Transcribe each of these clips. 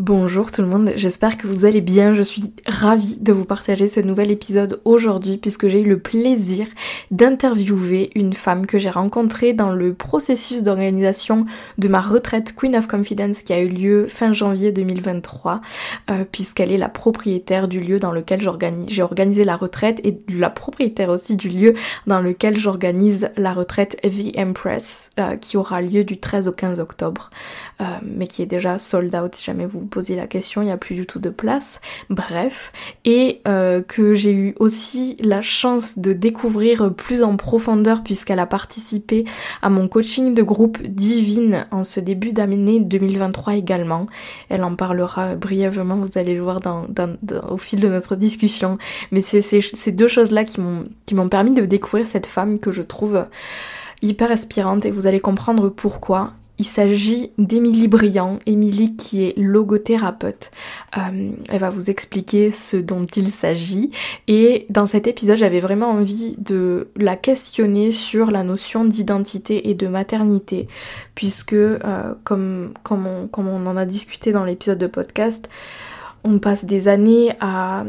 Bonjour tout le monde, j'espère que vous allez bien. Je suis ravie de vous partager ce nouvel épisode aujourd'hui puisque j'ai eu le plaisir d'interviewer une femme que j'ai rencontrée dans le processus d'organisation de ma retraite Queen of Confidence qui a eu lieu fin janvier 2023 euh, puisqu'elle est la propriétaire du lieu dans lequel j'ai organisé la retraite et la propriétaire aussi du lieu dans lequel j'organise la retraite The Empress euh, qui aura lieu du 13 au 15 octobre euh, mais qui est déjà sold out si jamais vous poser la question, il n'y a plus du tout de place. Bref, et euh, que j'ai eu aussi la chance de découvrir plus en profondeur puisqu'elle a participé à mon coaching de groupe Divine en ce début d'année 2023 également. Elle en parlera brièvement, vous allez le voir au fil de notre discussion. Mais c'est ces deux choses-là qui m'ont permis de découvrir cette femme que je trouve hyper inspirante et vous allez comprendre pourquoi. Il s'agit d'Émilie Briand, Émilie qui est logothérapeute. Euh, elle va vous expliquer ce dont il s'agit. Et dans cet épisode j'avais vraiment envie de la questionner sur la notion d'identité et de maternité puisque euh, comme, comme, on, comme on en a discuté dans l'épisode de podcast, on passe des années à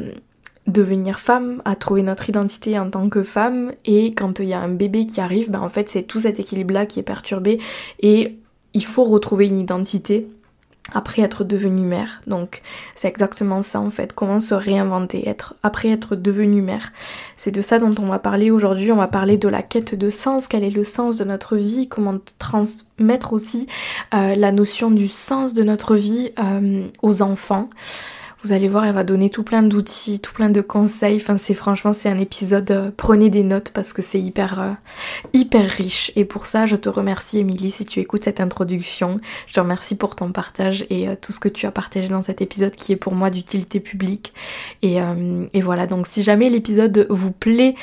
devenir femme, à trouver notre identité en tant que femme. Et quand il y a un bébé qui arrive, ben en fait c'est tout cet équilibre là qui est perturbé. Et il faut retrouver une identité après être devenue mère. Donc c'est exactement ça en fait, comment se réinventer être après être devenue mère. C'est de ça dont on va parler aujourd'hui, on va parler de la quête de sens, quel est le sens de notre vie, comment transmettre aussi euh, la notion du sens de notre vie euh, aux enfants. Vous allez voir, elle va donner tout plein d'outils, tout plein de conseils. Enfin, c'est franchement, c'est un épisode. Euh, prenez des notes parce que c'est hyper, euh, hyper riche. Et pour ça, je te remercie, Émilie, si tu écoutes cette introduction. Je te remercie pour ton partage et euh, tout ce que tu as partagé dans cet épisode qui est pour moi d'utilité publique. Et, et, voilà. Donc, si jamais l'épisode vous plaît,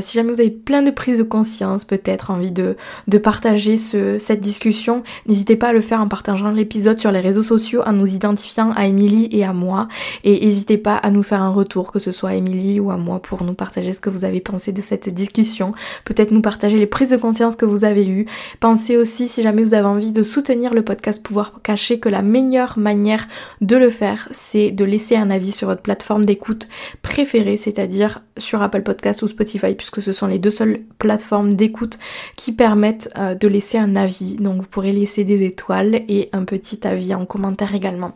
si jamais vous avez plein de prises de conscience, peut-être envie de, de partager ce, cette discussion, n'hésitez pas à le faire en partageant l'épisode sur les réseaux sociaux, en nous identifiant à Émilie et à moi. Et n'hésitez pas à nous faire un retour, que ce soit à Émilie ou à moi, pour nous partager ce que vous avez pensé de cette discussion. Peut-être nous partager les prises de conscience que vous avez eues. Pensez aussi, si jamais vous avez envie de soutenir le podcast Pouvoir Cacher, que la meilleure manière de le faire, c'est de laisser un avis sur votre plateforme d'écoute préférée, c'est-à-dire sur Apple Podcast ou Spotify, puisque ce sont les deux seules plateformes d'écoute qui permettent euh, de laisser un avis. Donc vous pourrez laisser des étoiles et un petit avis en commentaire également.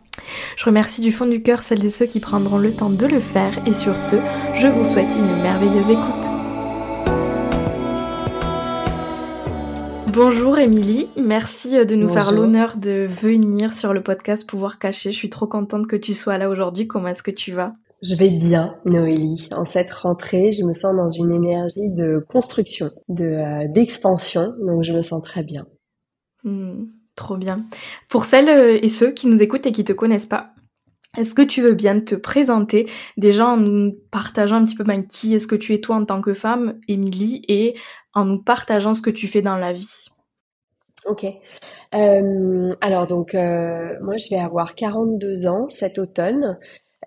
Je remercie du fond du cœur celles et ceux qui prendront le temps de le faire et sur ce, je vous souhaite une merveilleuse écoute. Bonjour Émilie, merci de nous faire l'honneur de venir sur le podcast Pouvoir Cacher. Je suis trop contente que tu sois là aujourd'hui. Comment est-ce que tu vas? Je vais bien, Noélie. En cette rentrée, je me sens dans une énergie de construction, de euh, d'expansion, donc je me sens très bien. Hmm. Trop bien. Pour celles euh, et ceux qui nous écoutent et qui te connaissent pas, est-ce que tu veux bien te présenter? Déjà en nous partageant un petit peu ben, qui est-ce que tu es toi en tant que femme, Émilie, et en nous partageant ce que tu fais dans la vie? Ok. Euh, alors donc euh, moi je vais avoir 42 ans cet automne.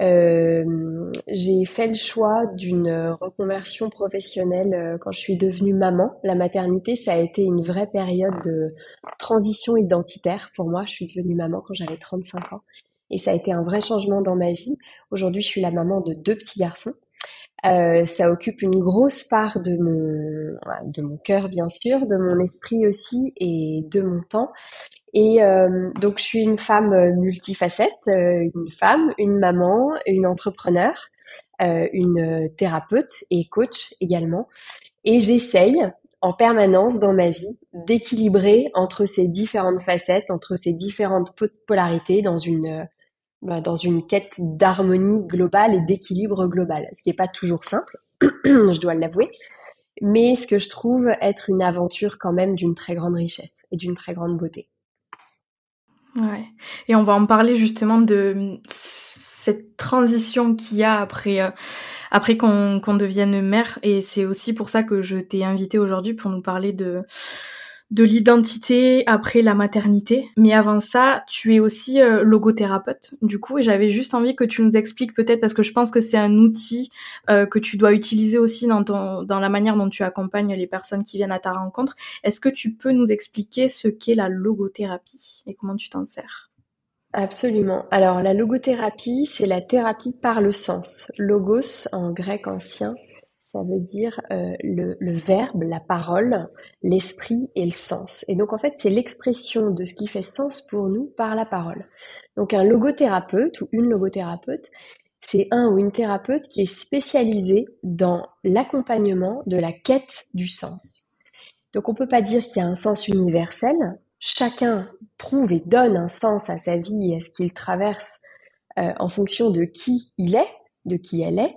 Euh, j'ai fait le choix d'une reconversion professionnelle euh, quand je suis devenue maman. La maternité, ça a été une vraie période de transition identitaire pour moi. Je suis devenue maman quand j'avais 35 ans et ça a été un vrai changement dans ma vie. Aujourd'hui, je suis la maman de deux petits garçons. Euh, ça occupe une grosse part de mon de mon cœur bien sûr, de mon esprit aussi et de mon temps. Et euh, donc, je suis une femme euh, multifacette, euh, une femme, une maman, une entrepreneur, une thérapeute et coach également. Et j'essaye en permanence dans ma vie d'équilibrer entre ces différentes facettes, entre ces différentes polarités dans une bah, dans une quête d'harmonie globale et d'équilibre global, ce qui n'est pas toujours simple, je dois l'avouer, mais ce que je trouve être une aventure quand même d'une très grande richesse et d'une très grande beauté. Ouais. Et on va en parler justement de cette transition qu'il y a après, euh, après qu'on devienne mère. Et c'est aussi pour ça que je t'ai invité aujourd'hui pour nous parler de, de l'identité après la maternité. Mais avant ça, tu es aussi euh, logothérapeute, du coup, et j'avais juste envie que tu nous expliques peut-être, parce que je pense que c'est un outil euh, que tu dois utiliser aussi dans, ton, dans la manière dont tu accompagnes les personnes qui viennent à ta rencontre. Est-ce que tu peux nous expliquer ce qu'est la logothérapie et comment tu t'en sers? Absolument. Alors la logothérapie, c'est la thérapie par le sens. Logos en grec ancien, ça veut dire euh, le, verbe, la parole, l'esprit et le sens. Et donc en fait, c'est l'expression de ce qui fait sens pour nous par la parole. Donc un logothérapeute ou une logothérapeute, c'est un ou une thérapeute qui est spécialisé dans l'accompagnement de la quête du sens. Donc on peut pas dire qu'il y a un sens universel. Chacun trouve et donne un sens à sa vie et à ce qu'il traverse euh, en fonction de qui il est, de qui elle est.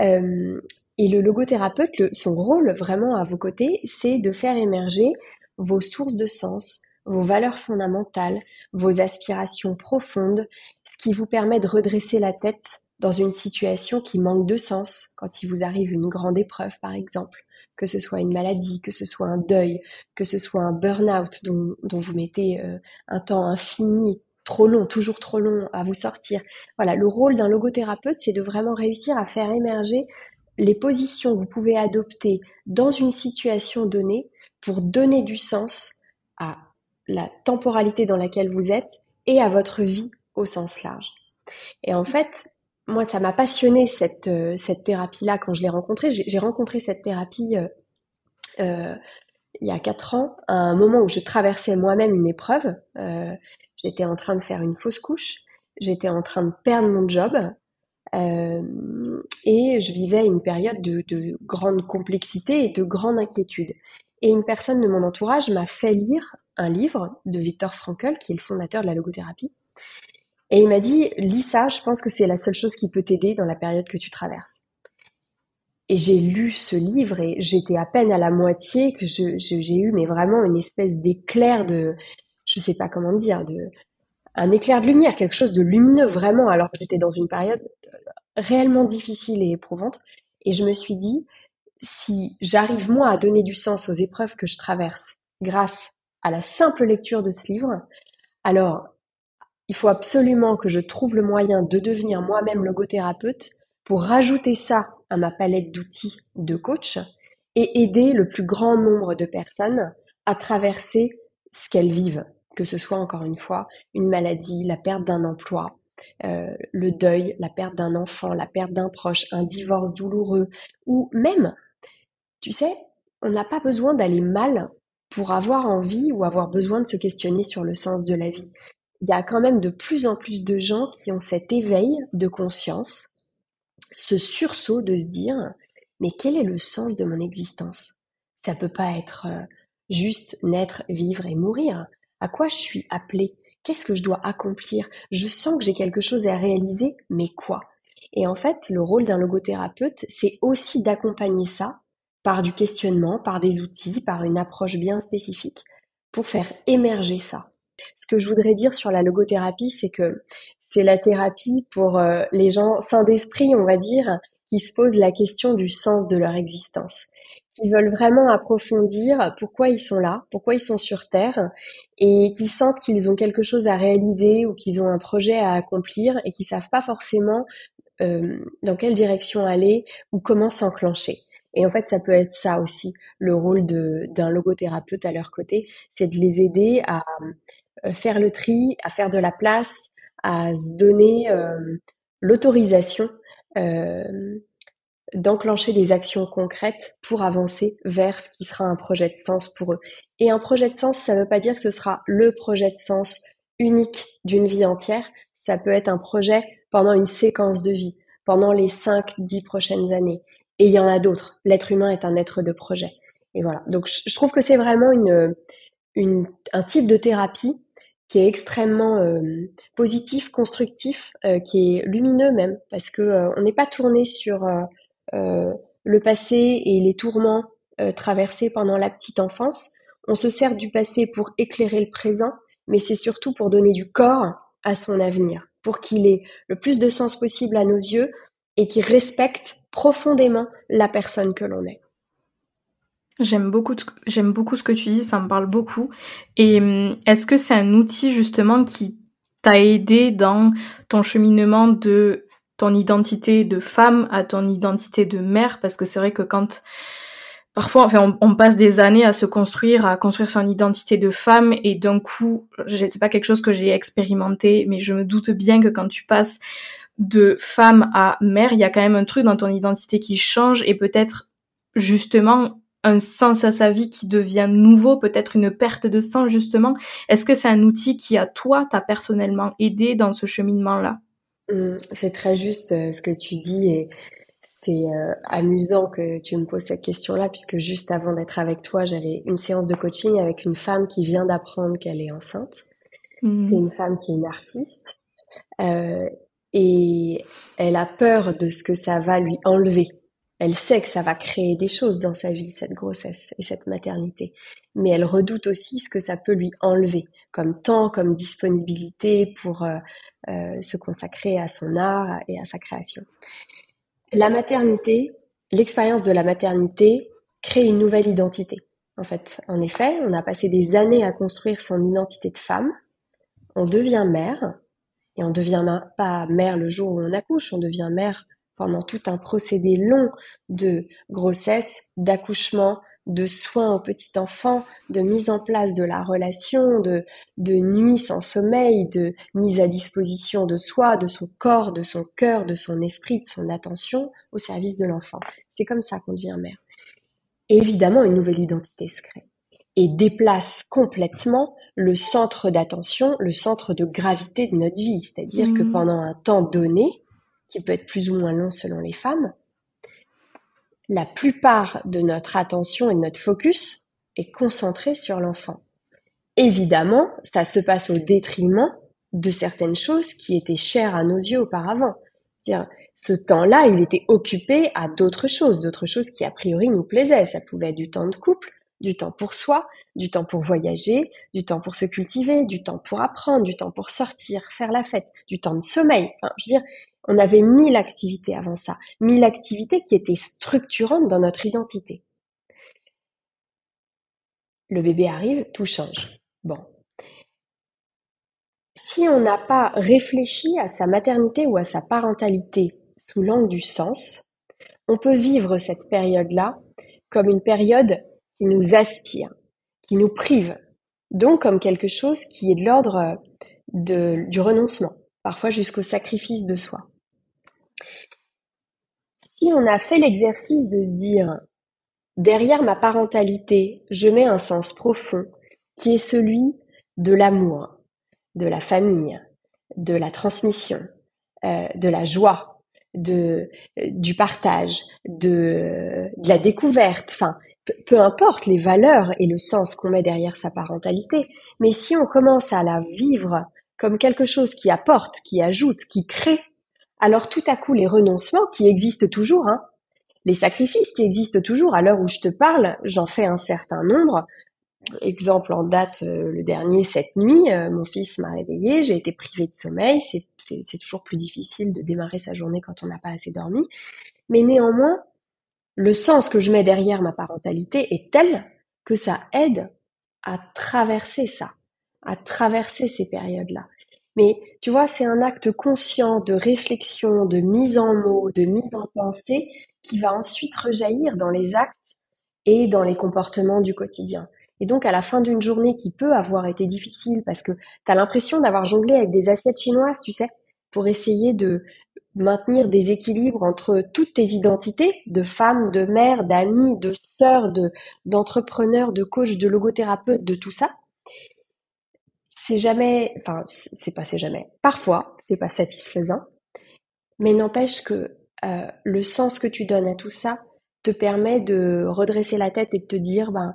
Euh, et le logothérapeute, son rôle vraiment à vos côtés, c'est de faire émerger vos sources de sens, vos valeurs fondamentales, vos aspirations profondes, ce qui vous permet de redresser la tête dans une situation qui manque de sens quand il vous arrive une grande épreuve, par exemple, que ce soit une maladie, que ce soit un deuil, que ce soit un burn-out dont, vous mettez euh, un temps infini, trop long, toujours trop long à vous sortir. Voilà, le rôle d'un logothérapeute, c'est de vraiment réussir à faire émerger les positions que vous pouvez adopter dans une situation donnée pour donner du sens à la temporalité dans laquelle vous êtes et à votre vie au sens large. Et en fait, moi, ça m'a passionné cette, euh, cette thérapie-là quand je l'ai rencontrée. J'ai rencontré cette thérapie euh, euh, il y a quatre ans, à un moment où je traversais moi-même une épreuve. j'étais en train de faire une fausse couche, j'étais en train de perdre mon job, euh, et je vivais une période de, de, grande complexité et de grande inquiétude. Et une personne de mon entourage m'a fait lire un livre de Victor Frankl, qui est le fondateur de la logothérapie. Et il m'a dit, lis ça, je pense que c'est la seule chose qui peut t'aider dans la période que tu traverses. Et j'ai lu ce livre et j'étais à peine à la moitié que j'ai je, eu, mais vraiment une espèce d'éclair de, je sais pas comment dire, de, un éclair de lumière, quelque chose de lumineux vraiment, alors j'étais dans une période réellement difficile et éprouvante. Et je me suis dit, si j'arrive moi à donner du sens aux épreuves que je traverse grâce à la simple lecture de ce livre, alors il faut absolument que je trouve le moyen de devenir moi-même logothérapeute pour rajouter ça à ma palette d'outils de coach et aider le plus grand nombre de personnes à traverser ce qu'elles vivent, que ce soit encore une fois une maladie, la perte d'un emploi, euh, le deuil, la perte d'un enfant, la perte d'un proche, un divorce douloureux, ou même, tu sais, on n'a pas besoin d'aller mal pour avoir envie ou avoir besoin de se questionner sur le sens de la vie. Il y a quand même de plus en plus de gens qui ont cet éveil de conscience, ce sursaut de se dire, mais quel est le sens de mon existence? Ça peut pas être euh, juste naître, vivre et mourir. À quoi je suis appelée? Qu'est-ce que je dois accomplir? Je sens que j'ai quelque chose à réaliser, mais quoi? Et en fait, le rôle d'un logothérapeute, c'est aussi d'accompagner ça par du questionnement, par des outils, par une approche bien spécifique, pour faire émerger ça. Ce que je voudrais dire sur la logothérapie, c'est que c'est la thérapie pour euh, les gens sains d'esprit, on va dire, qui se posent la question du sens de leur existence qui veulent vraiment approfondir pourquoi ils sont là, pourquoi ils sont sur Terre, et qui sentent qu'ils ont quelque chose à réaliser ou qu'ils ont un projet à accomplir et qui savent pas forcément euh, dans quelle direction aller ou comment s'enclencher. Et en fait, ça peut être ça aussi, le rôle d'un logothérapeute à leur côté, c'est de les aider à euh, faire le tri, à faire de la place, à se donner euh, l'autorisation euh, d'enclencher des actions concrètes pour avancer vers ce qui sera un projet de sens pour eux. Et un projet de sens, ça ne veut pas dire que ce sera le projet de sens unique d'une vie entière. Ça peut être un projet pendant une séquence de vie, pendant les 5, 10 prochaines années. Et il y en a d'autres. L'être humain est un être de projet. Et voilà. Donc je trouve que c'est vraiment une, une, un type de thérapie qui est extrêmement euh, positif, constructif, euh, qui est lumineux même, parce que euh, on n'est pas tourné sur le passé et les tourments euh, traversés pendant la petite enfance. On se sert du passé pour éclairer le présent mais c'est surtout pour donner du corps à son avenir, pour qu'il ait le plus de sens possible à nos yeux et qu'il respecte profondément la personne que l'on est. J'aime beaucoup, j'aime beaucoup ce que tu dis, ça me parle beaucoup. Et hum, est-ce que c'est un outil justement qui t'a aidé dans ton cheminement de ton identité de femme à ton identité de mère Parce que c'est vrai que quand parfois, enfin, on, passe des années à se construire, à construire son identité de femme, et d'un coup, c'est pas quelque chose que j'ai expérimenté, mais je me doute bien que quand tu passes de femme à mère, il y a quand même un truc dans ton identité qui change et peut-être justement un sens à sa vie qui devient nouveau, peut-être une perte de sens justement. Est-ce que c'est un outil qui à toi t'a personnellement aidé dans ce cheminement-là? Mmh, C'est très juste euh, ce que tu dis et c'est euh, amusant que tu me poses cette question-là puisque juste avant d'être avec toi, j'avais une séance de coaching avec une femme qui vient d'apprendre qu'elle est enceinte. Mmh. C'est une femme qui est une artiste euh, et elle a peur de ce que ça va lui enlever elle sait que ça va créer des choses dans sa vie, cette grossesse et cette maternité. Mais elle redoute aussi ce que ça peut lui enlever, comme temps, comme disponibilité pour euh, euh, se consacrer à son art et à sa création. La maternité, l'expérience de la maternité crée une nouvelle identité. En fait, en effet, on a passé des années à construire son identité de femme. On devient mère, et on devient pas mère le jour où on accouche, on devient mère pendant tout un procédé long de grossesse, d'accouchement, de soins au petit enfant, de mise en place de la relation, de, de nuit sans sommeil, de mise à disposition de soi, de son corps, de son cœur, de son esprit, de son attention au service de l'enfant. C'est comme ça qu'on devient mère. Et évidemment, une nouvelle identité se crée et déplace complètement le centre d'attention, le centre de gravité de notre vie. C'est-à-dire que mmh. pendant un temps donné, qui peut être plus ou moins long selon les femmes, la plupart de notre attention et notre focus est concentré sur l'enfant. Évidemment, ça se passe au détriment de certaines choses qui étaient chères à nos yeux auparavant. Ce temps-là, il était occupé à d'autres choses, d'autres choses qui a priori nous plaisaient. Ça pouvait être du temps de couple, du temps pour soi, du temps pour voyager, du temps pour se cultiver, du temps pour apprendre, du temps pour sortir, faire la fête, du temps de sommeil. On avait mille activités avant ça, mille activités qui étaient structurantes dans notre identité. Le bébé arrive, tout change. Bon. Si on n'a pas réfléchi à sa maternité ou à sa parentalité sous l'angle du sens, on peut vivre cette période-là comme une période qui nous aspire, qui nous prive, donc comme quelque chose qui est de l'ordre du renoncement, parfois jusqu'au sacrifice de soi. Si on a fait l'exercice de se dire derrière ma parentalité, je mets un sens profond qui est celui de l'amour, de la famille, de la transmission, euh, de la joie, de du partage, de, de la découverte, enfin peu importe les valeurs et le sens qu'on met derrière sa parentalité, mais si on commence à la vivre comme quelque chose qui apporte, qui ajoute, qui crée, alors tout à coup les renoncements qui existent toujours, hein, les sacrifices qui existent toujours, à l'heure où je te parle, j'en fais un certain nombre. Exemple en date, euh, le dernier, cette nuit, euh, mon fils m'a réveillé, j'ai été privée de sommeil, c'est toujours plus difficile de démarrer sa journée quand on n'a pas assez dormi. Mais néanmoins, le sens que je mets derrière ma parentalité est tel que ça aide à traverser ça, à traverser ces périodes-là. Mais tu vois, c'est un acte conscient de réflexion, de mise en mots, de mise en pensée qui va ensuite rejaillir dans les actes et dans les comportements du quotidien. Et donc à la fin d'une journée qui peut avoir été difficile parce que tu as l'impression d'avoir jonglé avec des assiettes chinoises, tu sais, pour essayer de maintenir des équilibres entre toutes tes identités de femme, de mère, d'amie, de sœur, de d'entrepreneur, de coach, de logothérapeute, de tout ça c'est jamais, enfin, c'est pas jamais. Parfois, c'est pas satisfaisant, mais n'empêche que euh, le sens que tu donnes à tout ça te permet de redresser la tête et de te dire, ben,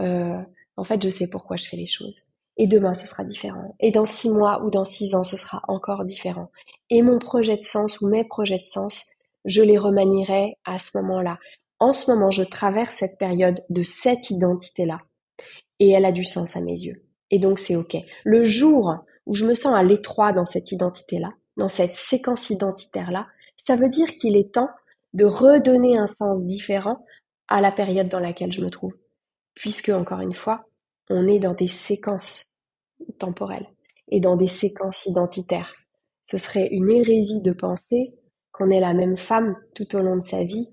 euh, en fait, je sais pourquoi je fais les choses. Et demain, ce sera différent. Et dans six mois ou dans six ans, ce sera encore différent. Et mon projet de sens ou mes projets de sens, je les remanierai à ce moment-là. En ce moment, je traverse cette période de cette identité-là. Et elle a du sens à mes yeux. Et donc c'est OK. Le jour où je me sens à l'étroit dans cette identité-là, dans cette séquence identitaire-là, ça veut dire qu'il est temps de redonner un sens différent à la période dans laquelle je me trouve. Puisque, encore une fois, on est dans des séquences temporelles et dans des séquences identitaires. Ce serait une hérésie de penser qu'on est la même femme tout au long de sa vie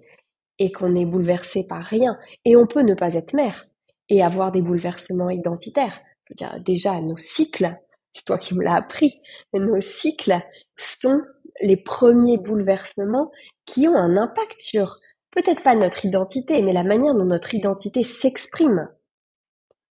et qu'on est bouleversé par rien. Et on peut ne pas être mère et avoir des bouleversements identitaires. Je veux dire, déjà, nos cycles, c'est toi qui me l'as appris, nos cycles sont les premiers bouleversements qui ont un impact sur peut-être pas notre identité, mais la manière dont notre identité s'exprime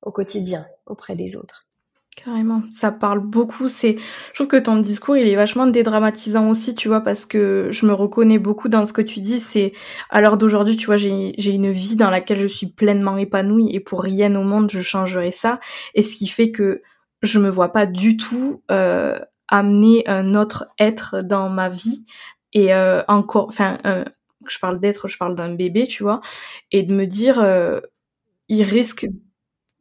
au quotidien auprès des autres. Carrément, ça parle beaucoup. C'est, je trouve que ton discours il est vachement dédramatisant aussi, tu vois, parce que je me reconnais beaucoup dans ce que tu dis. C'est à l'heure d'aujourd'hui, tu vois, j'ai une vie dans laquelle je suis pleinement épanouie et pour rien au monde je changerai ça. Et ce qui fait que je me vois pas du tout euh, amener un autre être dans ma vie et euh, encore, enfin, euh, je parle d'être, je parle d'un bébé, tu vois, et de me dire, euh, il risque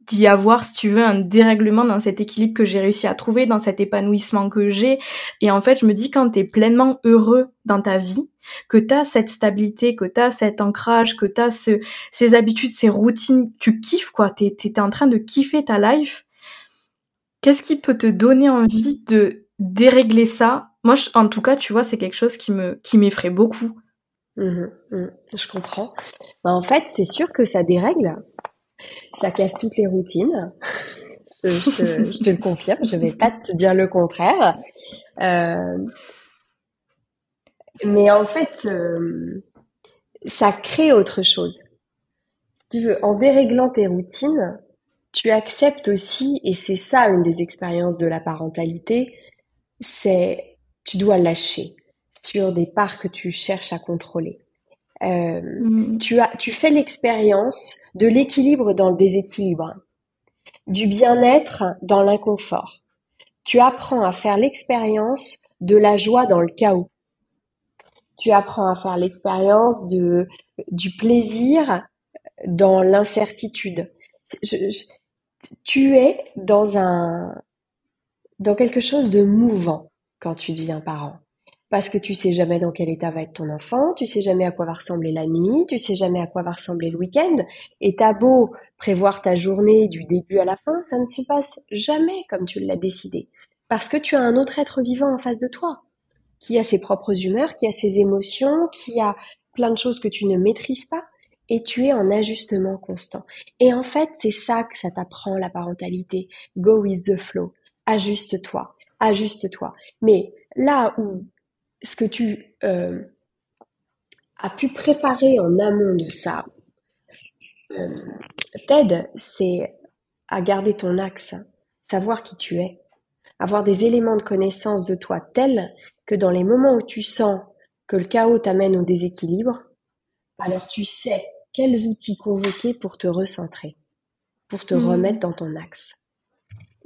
d'y avoir, si tu veux, un dérèglement dans cet équilibre que j'ai réussi à trouver, dans cet épanouissement que j'ai. Et en fait, je me dis, quand tu es pleinement heureux dans ta vie, que tu as cette stabilité, que tu as cet ancrage, que tu as ce, ces habitudes, ces routines, tu kiffes, quoi. Tu es, en train de kiffer ta life. Qu'est-ce qui peut te donner envie de dérégler ça? Moi, en tout cas, tu vois, c'est quelque chose qui me qui m'effraie beaucoup. Mmh mmh. je comprends. Bah, en fait, c'est sûr que ça dérègle ça casse toutes les routines. Je, te le confirme, je vais pas te dire le contraire. Euh, mais en fait, euh, ça crée autre chose. tu veux, en déréglant tes routines, tu acceptes aussi, et c'est ça une des expériences de la parentalité, c'est tu dois lâcher sur des parts que tu cherches à contrôler. Euh, mm. tu, as, tu fais l'expérience de l'équilibre dans le déséquilibre, du bien-être dans l'inconfort. Tu apprends à faire l'expérience de la joie dans le chaos. Tu apprends à faire l'expérience de du plaisir dans l'incertitude. tu es dans un dans quelque chose de mouvant quand tu deviens parent parce que tu sais jamais dans quel état va être ton enfant, tu sais jamais à quoi va ressembler la nuit, tu sais jamais à quoi va ressembler le week-end, et t'as beau prévoir ta journée du début à la fin, ça ne se passe jamais comme tu l'as décidé, parce que tu as un autre être vivant en face de toi, qui a ses propres humeurs, qui a ses émotions, qui a plein de choses que tu ne maîtrises pas, et tu es en ajustement constant. Et en fait, c'est ça que ça t'apprend la parentalité. Go with the flow. Ajuste-toi. Ajuste-toi. Mais là où ce que tu euh, as pu préparer en amont de ça euh, t'aide, c'est à garder ton axe, savoir qui tu es, avoir des éléments de connaissance de toi tels que dans les moments où tu sens que le chaos t'amène au déséquilibre, alors tu sais quels outils convoquer pour te recentrer, pour te mmh. remettre dans ton axe.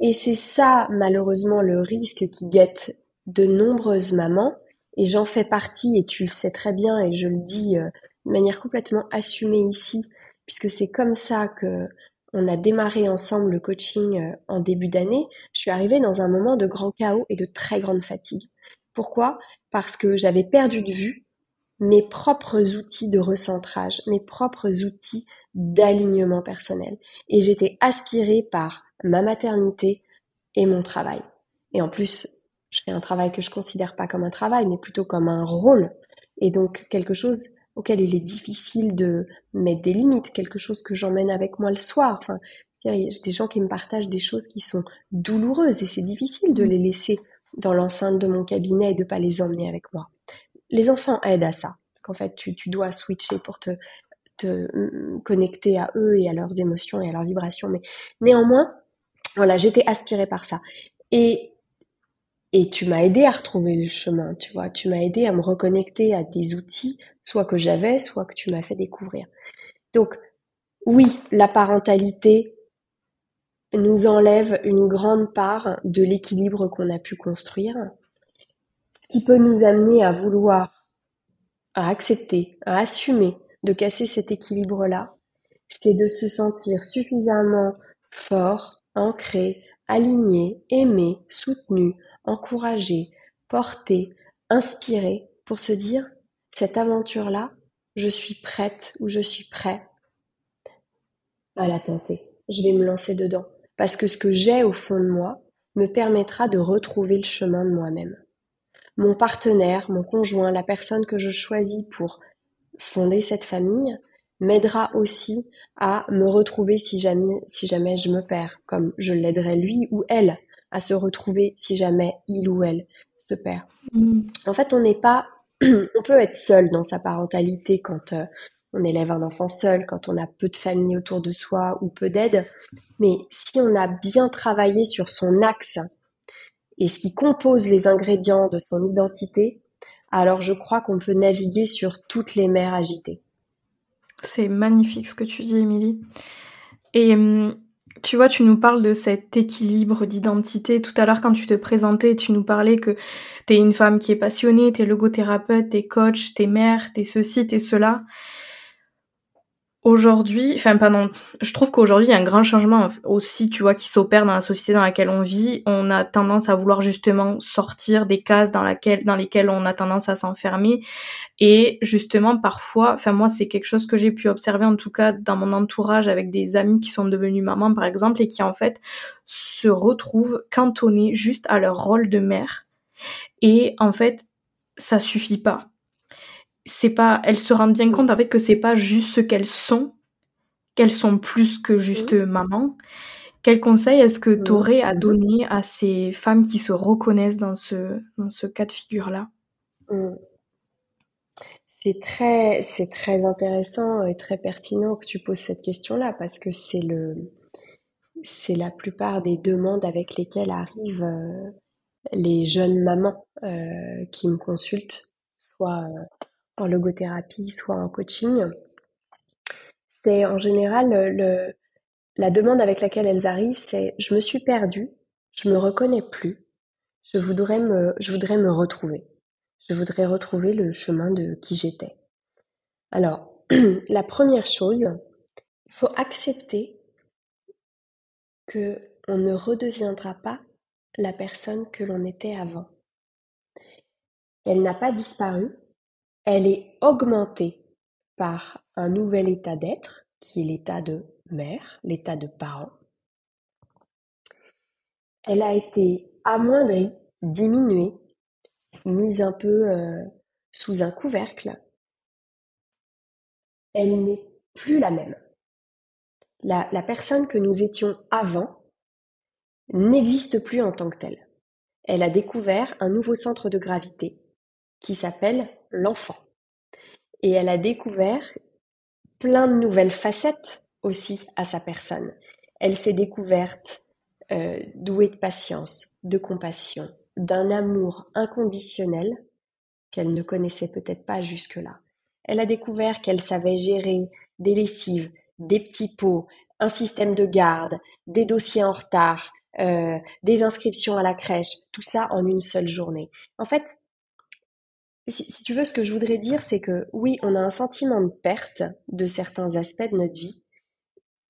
Et c'est ça, malheureusement, le risque qui guette de nombreuses mamans et j'en fais partie, et tu le sais très bien, et je le dis euh, de manière complètement assumée ici, puisque c'est comme ça que on a démarré ensemble le coaching euh, en début d'année. Je suis arrivée dans un moment de grand chaos et de très grande fatigue. Pourquoi? Parce que j'avais perdu de vue mes propres outils de recentrage, mes propres outils d'alignement personnel. Et j'étais aspirée par ma maternité et mon travail. Et en plus, je fais un travail que je considère pas comme un travail, mais plutôt comme un rôle. Et donc quelque chose auquel il est difficile de mettre des limites, quelque chose que j'emmène avec moi le soir. Enfin, il y a des gens qui me partagent des choses qui sont douloureuses et c'est difficile de les laisser dans l'enceinte de mon cabinet et de pas les emmener avec moi. Les enfants aident à ça. Parce qu'en fait, tu, tu dois switcher pour te, te mm, connecter à eux et à leurs émotions et à leurs vibrations. Mais néanmoins, voilà, j'étais aspirée par ça. Et et tu m'as aidé à retrouver le chemin, tu vois. Tu m'as aidé à me reconnecter à des outils, soit que j'avais, soit que tu m'as fait découvrir. Donc, oui, la parentalité nous enlève une grande part de l'équilibre qu'on a pu construire, ce qui peut nous amener à vouloir, à accepter, à assumer de casser cet équilibre-là, c'est de se sentir suffisamment fort, ancrée, alignée, aimée, soutenue, encouragée, portée, inspirée pour se dire cette aventure-là, je suis prête ou je suis prêt à la tenter. Je vais me lancer dedans. Parce que ce que j'ai au fond de moi me permettra de retrouver le chemin de moi-même. Mon partenaire, mon conjoint, la personne que je choisis pour fonder cette famille m'aidera aussi à me retrouver si jamais, si jamais je me perds, comme je l'aiderai lui ou elle à se retrouver si jamais il ou elle se perd. Mm. En fait, on n'est pas, on peut être seul dans sa parentalité quand euh, on élève un enfant seul, quand on a peu de famille autour de soi ou peu d'aide. Mais si on a bien travaillé sur son axe et ce qui compose les ingrédients de son identité, alors je crois qu'on peut naviguer sur toutes les mers agitées. C'est magnifique ce que tu dis, Émilie. Et hum, tu vois, tu nous parles de cet équilibre d'identité. Tout à l'heure, quand tu te présentais, tu nous parlais que t'es une femme qui est passionnée, t'es logothérapeute, t'es coach, t'es mère, t'es ceci, t'es cela aujourd'hui, enfin pardon, je trouve qu'aujourd'hui il y a un grand changement aussi, tu vois, qui s'opère dans la société dans laquelle on vit. On a tendance à vouloir justement sortir des cases dans lesquelles on a tendance à s'enfermer. Et justement, parfois, enfin moi c'est quelque chose que j'ai pu observer en tout cas dans mon entourage avec des amis qui sont devenus mamans par exemple et qui en fait se retrouvent cantonnés juste à leur rôle de mère. Et en fait, ça suffit pas c'est pas, elles se rendent bien compte en fait que c'est pas juste ce qu'elles sont, qu'elles sont plus que juste maman. Quel conseil est-ce que tu aurais à donner à ces femmes qui se reconnaissent dans ce, dans ce cas de figure-là? Mmh. C'est très, c'est très intéressant et très pertinent que tu poses cette question-là parce que c'est le, c'est la plupart des demandes avec lesquelles arrivent euh, les jeunes mamans euh, qui me consultent, soit euh, en logothérapie, soit en coaching, c'est en général la demande avec laquelle elles arrivent, c'est je me suis perdue, je me reconnais plus, je voudrais me, je voudrais me retrouver, je voudrais retrouver le chemin de qui j'étais. Alors, la première chose, il faut accepter que on ne redeviendra pas la personne que l'on était avant. Elle n'a pas disparu, elle est augmentée par un nouvel état d'être, qui est l'état de mère, l'état de parent. Elle a été amoindrie, diminuée, mise un peu euh, sous un couvercle. Elle n'est plus la même. La, la personne que nous étions avant n'existe plus en tant que telle. Elle a découvert un nouveau centre de gravité qui s'appelle l'enfant. Et elle a découvert plein de nouvelles facettes aussi à sa personne. Elle s'est découverte euh, douée de patience, de compassion, d'un amour inconditionnel qu'elle ne connaissait peut-être pas jusque-là. Elle a découvert qu'elle savait gérer des lessives, des petits pots, un système de garde, des dossiers en retard, euh, des inscriptions à la crèche, tout ça en une seule journée. En fait, si, tu veux, ce que je voudrais dire, c'est que oui, on a un sentiment de perte de certains aspects de notre vie.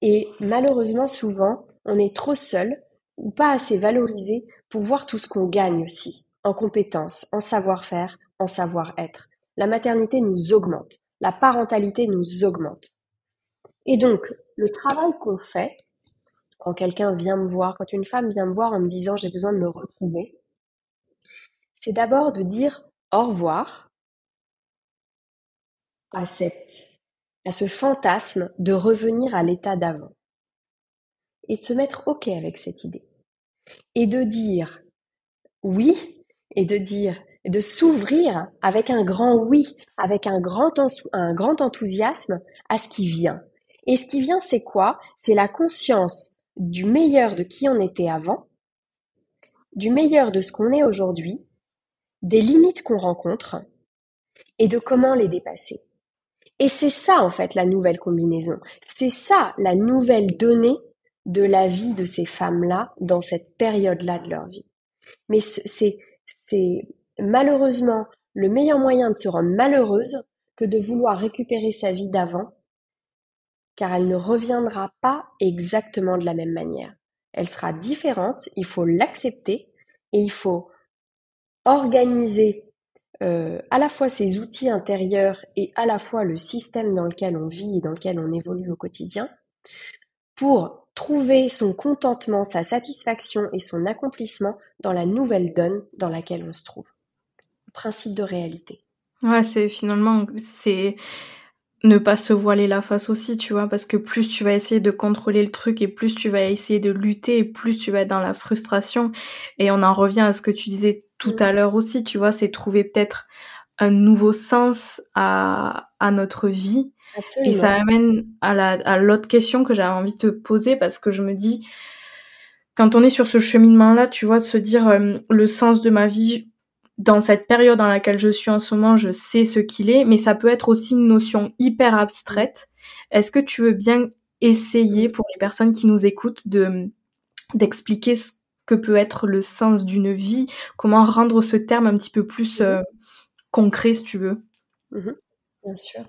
Et malheureusement, souvent, on est trop seul ou pas assez valorisé pour voir tout ce qu'on gagne aussi, en compétences, en savoir-faire, en savoir-être. La maternité nous augmente, la parentalité nous augmente. Et donc, le travail qu'on fait, quand quelqu'un vient me voir, quand une femme vient me voir en me disant j'ai besoin de me retrouver, c'est d'abord de dire au revoir à, à ce fantasme de revenir à l'état d'avant. Et de se mettre OK avec cette idée. Et de dire oui et de dire de s'ouvrir avec un grand oui, avec un grand, un grand enthousiasme à ce qui vient. Et ce qui vient, c'est quoi? C'est la conscience du meilleur de qui on était avant, du meilleur de ce qu'on est aujourd'hui, des limites qu'on rencontre et de comment les dépasser. Et c'est ça, en fait, la nouvelle combinaison. C'est ça, la nouvelle donnée de la vie de ces femmes-là dans cette période-là de leur vie. Mais c'est, c'est malheureusement le meilleur moyen de se rendre malheureuse que de vouloir récupérer sa vie d'avant, car elle ne reviendra pas exactement de la même manière. elle sera différente, il faut l'accepter et il faut organiser euh, à la fois ses outils intérieurs et à la fois le système dans lequel on vit et dans lequel on évolue au quotidien pour trouver son contentement, sa satisfaction et son accomplissement dans la nouvelle donne dans laquelle on se trouve. Principe de réalité. Ouais, c'est finalement, c'est ne pas se voiler la face aussi, tu vois, parce que plus tu vas essayer de contrôler le truc et plus tu vas essayer de lutter et plus tu vas être dans la frustration. Et on en revient à ce que tu disais tout mm. à l'heure aussi, tu vois, c'est trouver peut-être un nouveau sens à, à notre vie. Absolument. Et ça amène à la, à l'autre question que j'avais envie de te poser parce que je me dis, quand on est sur ce cheminement-là, tu vois, de se dire euh, le sens de ma vie, dans cette période dans laquelle je suis en ce moment, je sais ce qu'il est, mais ça peut être aussi une notion hyper abstraite. Est-ce que tu veux bien essayer pour les personnes qui nous écoutent de d'expliquer ce que peut être le sens d'une vie, comment rendre ce terme un petit peu plus euh, concret si tu veux mhm. Bien sûr.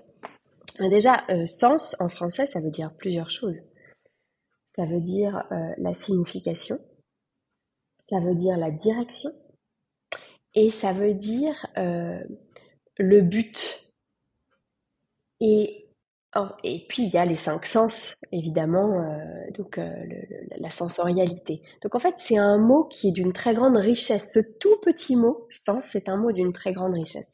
Déjà, euh, sens en français, ça veut dire plusieurs choses. Ça veut dire euh, la signification, ça veut dire la direction, et ça veut dire le but. Et, oh, et puis il y a les cinq sens, évidemment, euh, donc euh, la sensorialité. Donc en fait, c'est un mot qui est d'une très grande richesse. Ce tout petit mot, sens, c'est un mot d'une très grande richesse.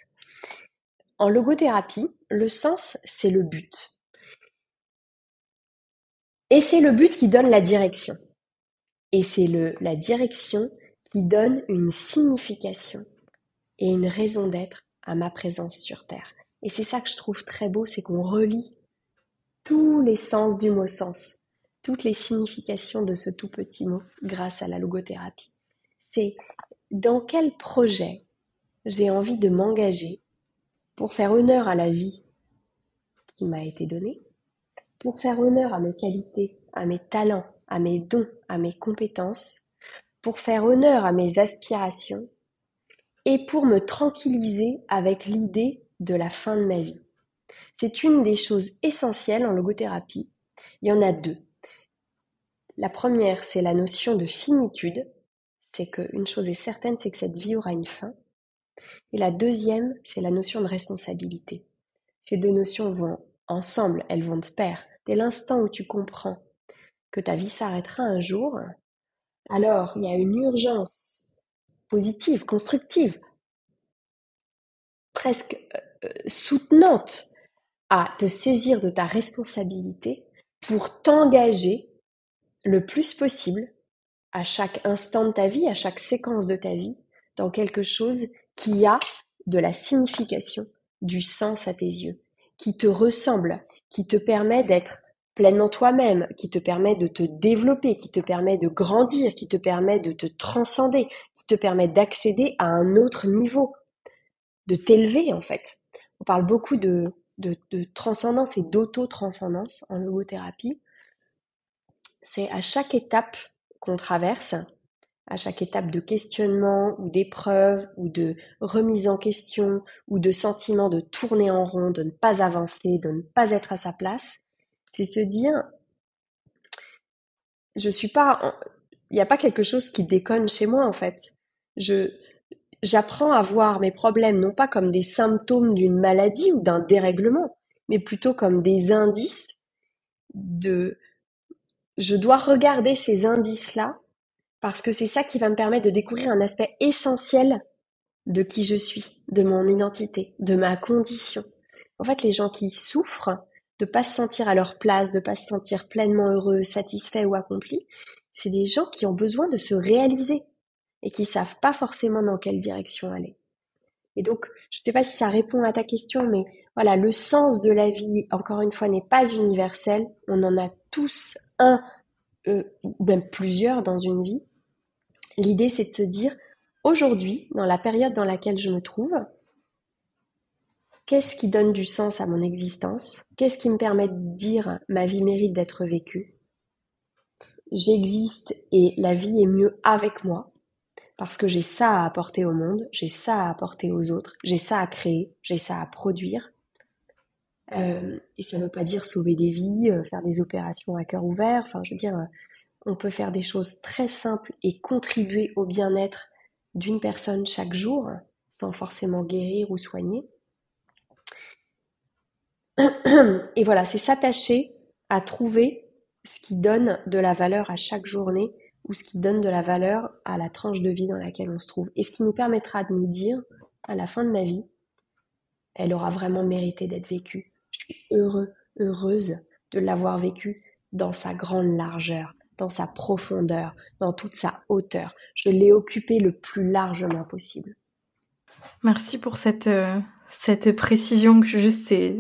En logothérapie, le sens, c'est le but. Et c'est le but qui donne la direction. Et c'est la direction qui donne une signification et une raison d'être à ma présence sur Terre. Et c'est ça que je trouve très beau, c'est qu'on relie tous les sens du mot sens, toutes les significations de ce tout petit mot grâce à la logothérapie. C'est dans quel projet j'ai envie de m'engager pour faire honneur à la vie qui m'a été donnée, pour faire honneur à mes qualités, à mes talents, à mes dons, à mes compétences, pour faire honneur à mes aspirations et pour me tranquilliser avec l'idée de la fin de ma vie. C'est une des choses essentielles en logothérapie. Il y en a deux. La première, c'est la notion de finitude. C'est qu'une chose est certaine, c'est que cette vie aura une fin. Et la deuxième, c'est la notion de responsabilité. Ces deux notions vont ensemble, elles vont de pair. Dès l'instant où tu comprends que ta vie s'arrêtera un jour, alors, il y a une urgence positive, constructive, presque euh, soutenante à te saisir de ta responsabilité pour t'engager le plus possible à chaque instant de ta vie, à chaque séquence de ta vie, dans quelque chose qui a de la signification, du sens à tes yeux, qui te ressemble, qui te permet d'être pleinement toi-même, qui te permet de te développer, qui te permet de grandir, qui te permet de te transcender, qui te permet d'accéder à un autre niveau, de t'élever en fait. On parle beaucoup de, de, transcendance et d'auto-transcendance en logothérapie. C'est à chaque étape qu'on traverse, à chaque étape de questionnement ou d'épreuve ou de remise en question ou de sentiment de tourner en rond, de ne pas avancer, de ne pas être à sa place, c'est se dire, je suis pas, il n'y a pas quelque chose qui déconne chez moi en fait. Je, j'apprends à voir mes problèmes non pas comme des symptômes d'une maladie ou d'un dérèglement, mais plutôt comme des indices de, je dois regarder ces indices-là parce que c'est ça qui va me permettre de découvrir un aspect essentiel de qui je suis, de mon identité, de ma condition. En fait, les gens qui souffrent, de pas se sentir à leur place, de pas se sentir pleinement heureux, satisfait ou accompli, c'est des gens qui ont besoin de se réaliser et qui savent pas forcément dans quelle direction aller. Et donc, je ne sais pas si ça répond à ta question, mais voilà, le sens de la vie, encore une fois, n'est pas universel. On en a tous un euh, ou même plusieurs dans une vie. L'idée, c'est de se dire, aujourd'hui, dans la période dans laquelle je me trouve, Qu'est-ce qui donne du sens à mon existence? Qu'est-ce qui me permet de dire ma vie mérite d'être vécue? J'existe et la vie est mieux avec moi parce que j'ai ça à apporter au monde, j'ai ça à apporter aux autres, j'ai ça à créer, j'ai ça à produire. Euh, et ça ne veut pas dire sauver des vies, euh, faire des opérations à cœur ouvert. Enfin, je veux dire, euh, on peut faire des choses très simples et contribuer au bien-être d'une personne chaque jour, sans forcément guérir ou soigner. Et voilà, c'est s'attacher à trouver ce qui donne de la valeur à chaque journée ou ce qui donne de la valeur à la tranche de vie dans laquelle on se trouve. Et ce qui nous permettra de nous dire, à la fin de ma vie, elle aura vraiment mérité d'être vécue. Je suis heureux, heureuse de l'avoir vécue dans sa grande largeur, dans sa profondeur, dans toute sa hauteur. Je l'ai occupée le plus largement possible. Merci pour cette, euh, cette précision que juste c'est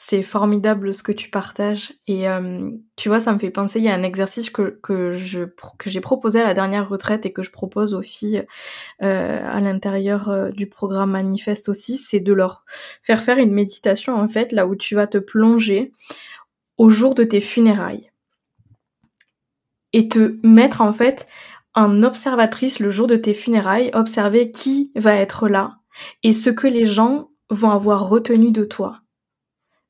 c'est formidable ce que tu partages. Et euh, tu vois ça me fait penser il y a un exercice que que j'ai proposé à la dernière retraite et que je propose aux filles euh, à l'intérieur euh, du programme manifeste aussi c'est de leur faire faire une méditation en fait là où tu vas te plonger au jour de tes funérailles. Et te mettre en fait en observatrice le jour de tes funérailles observer qui va être là et ce que les gens vont avoir retenu de toi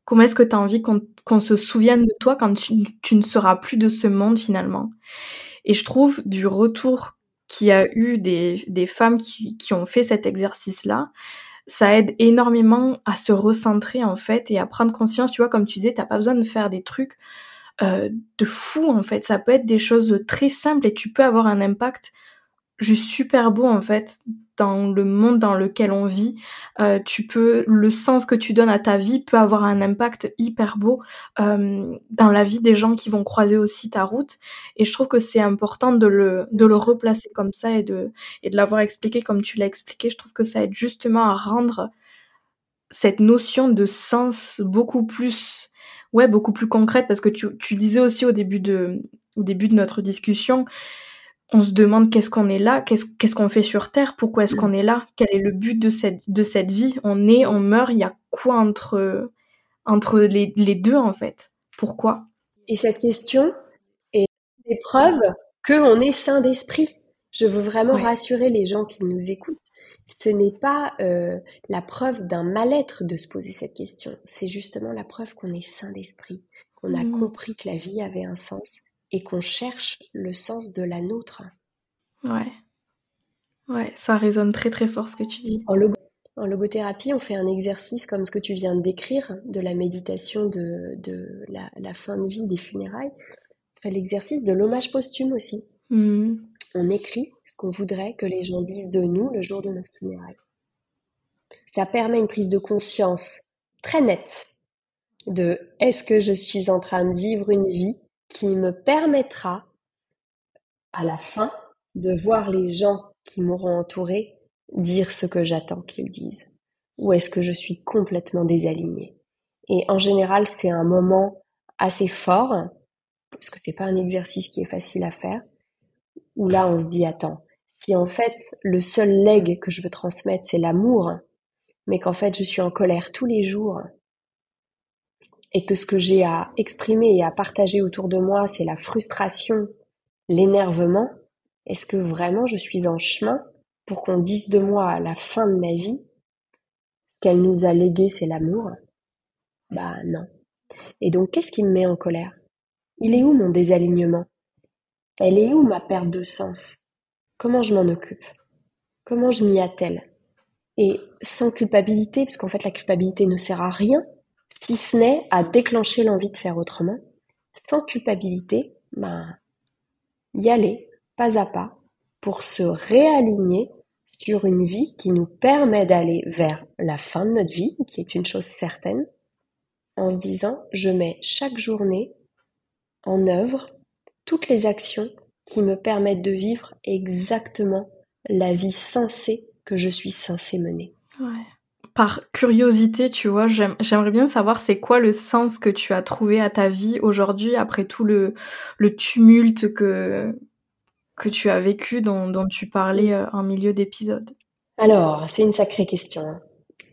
Comment est-ce que tu as envie qu'on se souvienne de toi quand tu, ne seras plus de ce monde finalement? Et je trouve du retour qu'il y a eu des, des femmes qui, qui ont fait cet exercice-là, ça aide énormément à se recentrer en fait et à prendre conscience. Tu vois, comme tu disais, t'as pas besoin de faire des trucs euh, de fou en fait. Ça peut être des choses très simples et tu peux avoir un impact juste super beau en fait dans le monde dans lequel on vit. Euh, tu peux le sens que tu donnes à ta vie peut avoir un impact hyper beau euh, dans la vie des gens qui vont croiser aussi ta route. Et je trouve que c'est important de le de le replacer comme ça et de et de l'avoir expliqué comme tu l'as expliqué. Je trouve que ça aide justement à rendre cette notion de sens beaucoup plus ouais beaucoup plus concrète parce que tu tu disais aussi au début de au début de notre discussion on se demande qu'est-ce qu'on est là, qu'est-ce qu'on fait sur Terre, pourquoi est-ce qu'on est là, quel est le but de cette, de cette vie. On est, on meurt, il y a quoi entre, entre les, les deux en fait? Pourquoi? Et cette question est une preuve qu'on est sain d'esprit. Je veux vraiment rassurer les gens qui nous écoutent. Ce n'est pas euh, la preuve d'un mal-être de se poser cette question. C'est justement la preuve qu'on est sain d'esprit, qu'on a mmh. compris que la vie avait un sens et qu'on cherche le sens de la nôtre. Ouais. Ouais, ça résonne très très fort ce que tu dis. En, logothérapie, on fait un exercice comme ce que tu viens de décrire, de la méditation de, de la, fin de vie des funérailles. On fait l'exercice de l'hommage posthume aussi. Mmh. On écrit ce qu'on voudrait que les gens disent de nous le jour de nos funérailles. Ça permet une prise de conscience très nette de est-ce que je suis en train de vivre une vie qui me permettra à la fin de voir les gens qui m'auront entouré dire ce que j'attends qu'ils disent. Ou est-ce que je suis complètement désalignée? Et en général, c'est un moment assez fort, parce que c'est pas un exercice qui est facile à faire, où là on se dit attends, si en fait le seul leg que je veux transmettre c'est l'amour, mais qu'en fait je suis en colère tous les jours et que ce que j'ai à exprimer et à partager autour de moi, c'est la frustration, l'énervement, est-ce que vraiment je suis en chemin pour qu'on dise de moi à la fin de ma vie ce qu'elle nous a légué, c'est l'amour? Bah non. Et donc qu'est-ce qui me met en colère? Il est où mon désalignement? Elle est où ma perte de sens? Comment je m'en occupe? Comment je m'y attelle? Et sans culpabilité, parce qu'en fait la culpabilité ne sert à rien, si ce n'est à déclencher l'envie de faire autrement, sans culpabilité, ben, y aller pas à pas pour se réaligner sur une vie qui nous permet d'aller vers la fin de notre vie, qui est une chose certaine, en se disant je mets chaque journée en œuvre toutes les actions qui me permettent de vivre exactement la vie sensée que je suis censée mener par curiosité, tu vois, j'aimerais bien savoir c'est quoi le sens que tu as trouvé à ta vie aujourd'hui après tout le, tumulte que, tu as vécu dont, dont tu parlais euh, en milieu d'épisode. Alors, c'est une sacrée question. Hein.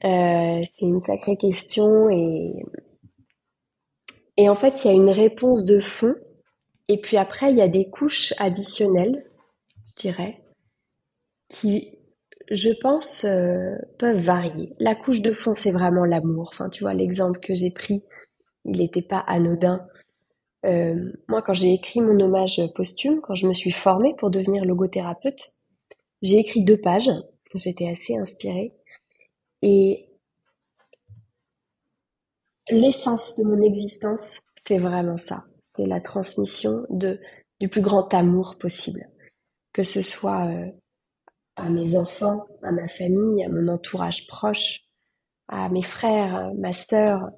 Euh, c'est une sacrée question et, et en fait, il y a une réponse de fond et puis après, il y a des couches additionnelles, je dirais, qui je pense, euh, peuvent varier. La couche de fond, c'est vraiment l'amour. Enfin, tu vois, l'exemple que j'ai pris, il n'était pas anodin. Euh, moi, quand j'ai écrit mon hommage posthume, quand je me suis formée pour devenir logothérapeute, j'ai écrit deux pages. J'étais assez inspirée. Et l'essence de mon existence, c'est vraiment ça. C'est la transmission de, du plus grand amour possible. Que ce soit euh, à mes enfants, à ma famille, à mon entourage proche, à mes frères, ma sœur,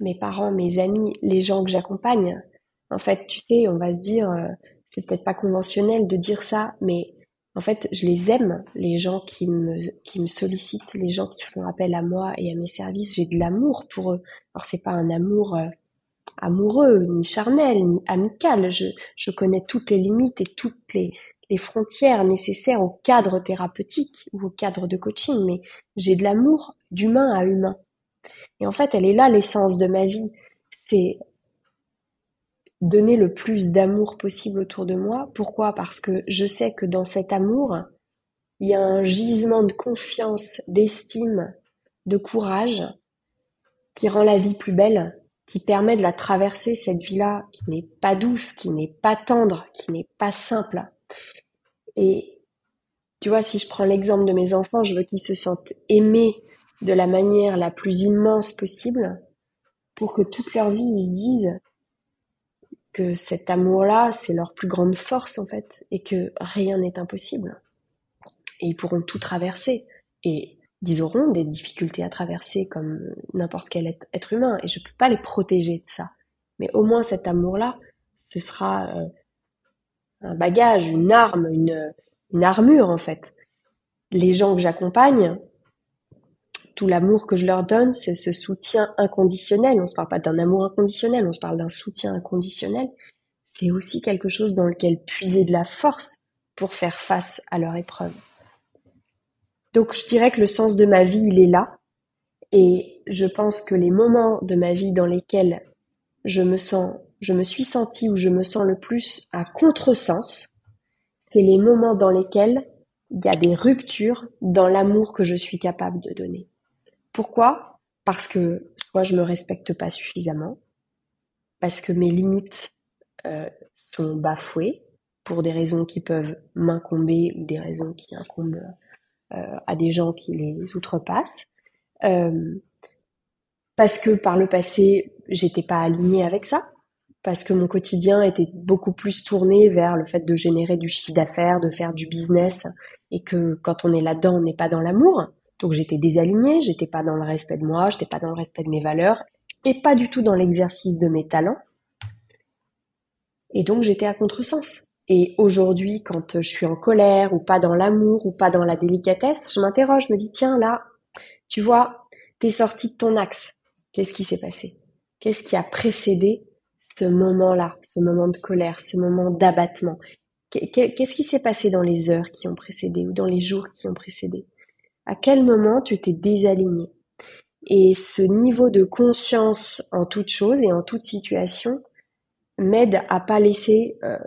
mes parents, mes amis, les gens que j'accompagne. En fait, tu sais, on va se dire, euh, c'est peut-être pas conventionnel de dire ça, mais en fait, je les aime, les gens qui me, qui me sollicitent, les gens qui font appel à moi et à mes services. J'ai de l'amour pour eux. Alors, c'est pas un amour euh, amoureux, ni charnel, ni amical. Je, je connais toutes les limites et toutes les, les frontières nécessaires au cadre thérapeutique ou au cadre de coaching, mais j'ai de l'amour d'humain à humain. Et en fait, elle est là l'essence de ma vie. C'est donner le plus d'amour possible autour de moi. Pourquoi? Parce que je sais que dans cet amour, il y a un gisement de confiance, d'estime, de courage qui rend la vie plus belle, qui permet de la traverser, cette vie-là, qui n'est pas douce, qui n'est pas tendre, qui n'est pas simple. Et tu vois, si je prends l'exemple de mes enfants, je veux qu'ils se sentent aimés de la manière la plus immense possible pour que toute leur vie, ils se disent que cet amour-là, c'est leur plus grande force en fait, et que rien n'est impossible. Et ils pourront tout traverser. Et ils auront des difficultés à traverser comme n'importe quel être humain, et je ne peux pas les protéger de ça. Mais au moins cet amour-là, ce sera euh, un bagage, une arme, une, armure en fait. Les gens que j'accompagne, tout l'amour que je leur donne, c'est ce soutien inconditionnel. On ne se parle pas d'un amour inconditionnel, on se parle d'un soutien inconditionnel. C'est aussi quelque chose dans lequel puiser de la force pour faire face à leur épreuve. Donc je dirais que le sens de ma vie, il est là. Et je pense que les moments de ma vie dans lesquels je me sens, je me suis sentie ou je me sens le plus à contresens, c'est les moments dans lesquels il y a des ruptures dans l'amour que je suis capable de donner. Pourquoi? Parce que soit je me respecte pas suffisamment, parce que mes limites euh, sont bafouées pour des raisons qui peuvent m'incomber ou des raisons qui incombent euh, à des gens qui les outrepassent, euh, parce que par le passé j'étais pas alignée avec ça, parce que mon quotidien était beaucoup plus tourné vers le fait de générer du chiffre d'affaires, de faire du business, et que quand on est là-dedans, on n'est pas dans l'amour. Donc j'étais désalignée, j'étais pas dans le respect de moi, j'étais pas dans le respect de mes valeurs et pas du tout dans l'exercice de mes talents. Et donc j'étais à contresens. Et aujourd'hui, quand je suis en colère ou pas dans l'amour ou pas dans la délicatesse, je m'interroge, je me dis tiens là, tu vois, t'es sorti de ton axe. Qu'est-ce qui s'est passé? Qu'est-ce qui a précédé ce moment-là, ce moment de colère, ce moment d'abattement Qu'est-ce qui s'est passé dans les heures qui ont précédé ou dans les jours qui ont précédé? À quel moment tu t'es désaligné? Et ce niveau de conscience en toute chose et en toute situation m'aide à pas laisser euh,